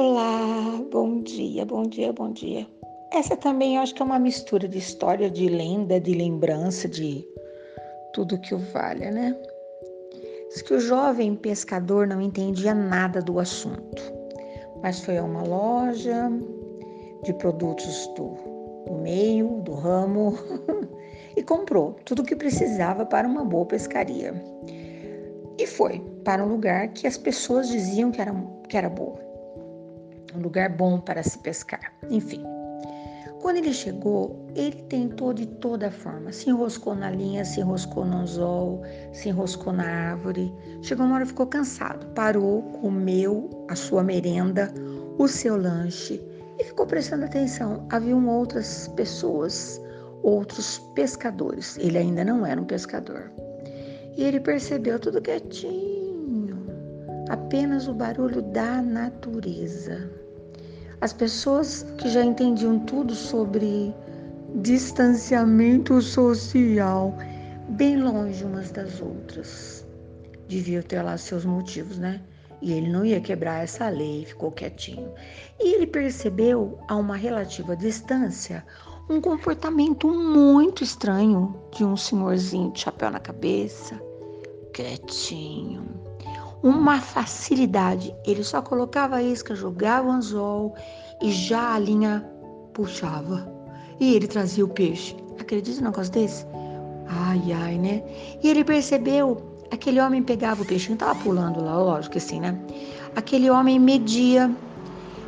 Olá, bom dia, bom dia, bom dia. Essa também eu acho que é uma mistura de história, de lenda, de lembrança, de tudo que o valha, né? Diz que o jovem pescador não entendia nada do assunto, mas foi a uma loja de produtos do, do meio, do ramo, e comprou tudo o que precisava para uma boa pescaria. E foi para um lugar que as pessoas diziam que era, que era boa um lugar bom para se pescar. Enfim, quando ele chegou, ele tentou de toda forma. Se enroscou na linha, se enroscou no anzol, se enroscou na árvore. Chegou uma hora ficou cansado. Parou, comeu a sua merenda, o seu lanche e ficou prestando atenção. Haviam outras pessoas, outros pescadores. Ele ainda não era um pescador. E ele percebeu tudo quietinho, apenas o barulho da natureza. As pessoas que já entendiam tudo sobre distanciamento social, bem longe umas das outras, deviam ter lá seus motivos, né? E ele não ia quebrar essa lei, ficou quietinho. E ele percebeu, a uma relativa distância, um comportamento muito estranho de um senhorzinho de chapéu na cabeça, quietinho uma facilidade. Ele só colocava a isca, jogava o anzol e já a linha puxava. E ele trazia o peixe. Acredita num negócio desse? Ai, ai, né? E ele percebeu, aquele homem pegava o peixe, não estava pulando lá, lógico que sim, né? Aquele homem media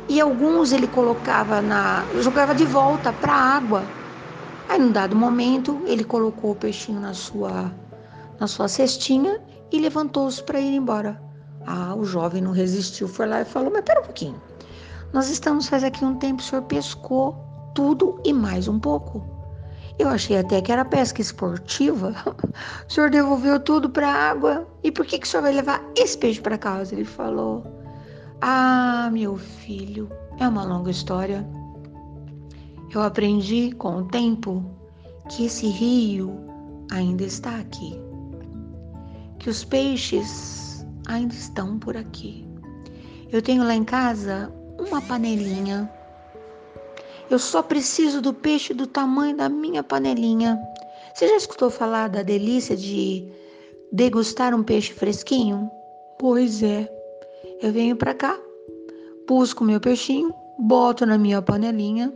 e alguns ele colocava na, jogava de volta para a água. Aí, num dado momento, ele colocou o peixinho na sua na sua cestinha e levantou-se para ir embora. Ah, o jovem não resistiu, foi lá e falou: Mas pera um pouquinho, nós estamos faz aqui um tempo, o senhor pescou tudo e mais um pouco. Eu achei até que era pesca esportiva. O senhor devolveu tudo para a água. E por que, que o senhor vai levar esse peixe para casa? Ele falou: Ah, meu filho, é uma longa história. Eu aprendi com o tempo que esse rio ainda está aqui que os peixes ainda estão por aqui. Eu tenho lá em casa uma panelinha. Eu só preciso do peixe do tamanho da minha panelinha. Você já escutou falar da delícia de degustar um peixe fresquinho? Pois é. Eu venho para cá, busco meu peixinho, boto na minha panelinha.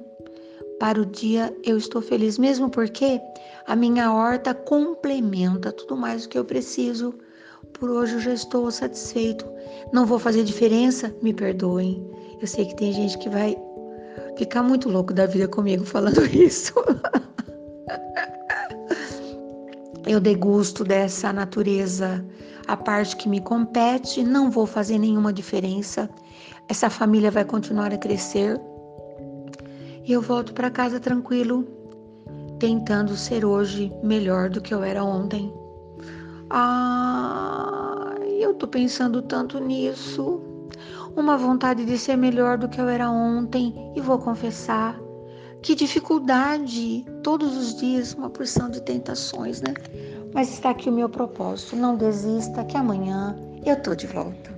Para o dia eu estou feliz, mesmo porque a minha horta complementa tudo mais o que eu preciso. Por hoje eu já estou satisfeito. Não vou fazer diferença? Me perdoem. Eu sei que tem gente que vai ficar muito louco da vida comigo falando isso. eu degusto dessa natureza, a parte que me compete, não vou fazer nenhuma diferença. Essa família vai continuar a crescer. E eu volto para casa tranquilo, tentando ser hoje melhor do que eu era ontem. Ah, eu tô pensando tanto nisso. Uma vontade de ser melhor do que eu era ontem e vou confessar que dificuldade, todos os dias uma porção de tentações, né? Mas está aqui o meu propósito, não desista que amanhã eu tô de volta.